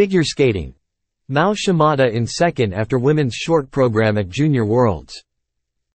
Figure skating. Mao Shimada in second after women's short program at Junior Worlds.